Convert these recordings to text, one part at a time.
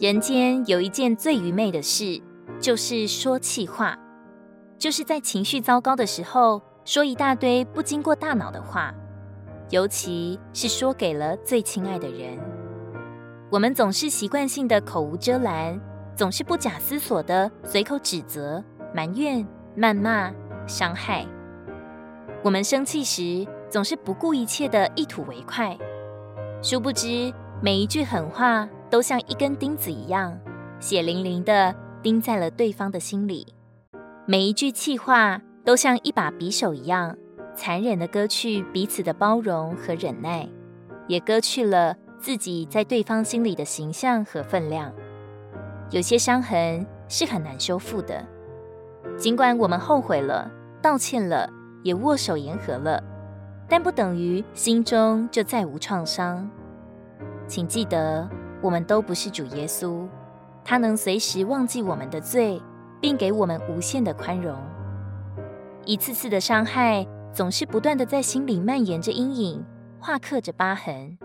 人间有一件最愚昧的事，就是说气话，就是在情绪糟糕的时候说一大堆不经过大脑的话，尤其是说给了最亲爱的人。我们总是习惯性的口无遮拦，总是不假思索的随口指责、埋怨、谩骂、伤害。我们生气时，总是不顾一切的一吐为快，殊不知每一句狠话都像一根钉子一样，血淋淋的钉在了对方的心里；每一句气话都像一把匕首一样，残忍的割去彼此的包容和忍耐，也割去了自己在对方心里的形象和分量。有些伤痕是很难修复的，尽管我们后悔了、道歉了。也握手言和了，但不等于心中就再无创伤。请记得，我们都不是主耶稣，他能随时忘记我们的罪，并给我们无限的宽容。一次次的伤害，总是不断的在心里蔓延着阴影，划刻着疤痕。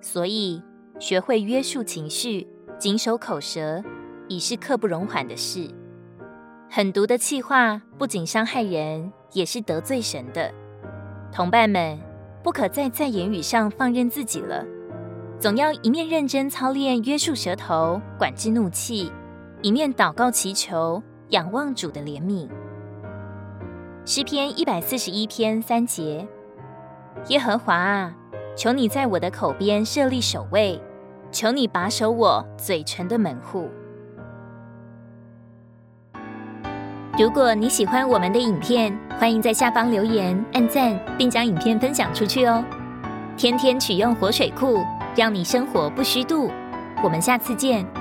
所以，学会约束情绪，谨守口舌，已是刻不容缓的事。狠毒的气话，不仅伤害人。也是得罪神的。同伴们，不可再在言语上放任自己了，总要一面认真操练约束舌头、管制怒气，一面祷告祈求，仰望主的怜悯。诗篇一百四十一篇三节：耶和华啊，求你在我的口边设立守卫，求你把守我嘴唇的门户。如果你喜欢我们的影片，欢迎在下方留言、按赞，并将影片分享出去哦！天天取用活水库，让你生活不虚度。我们下次见。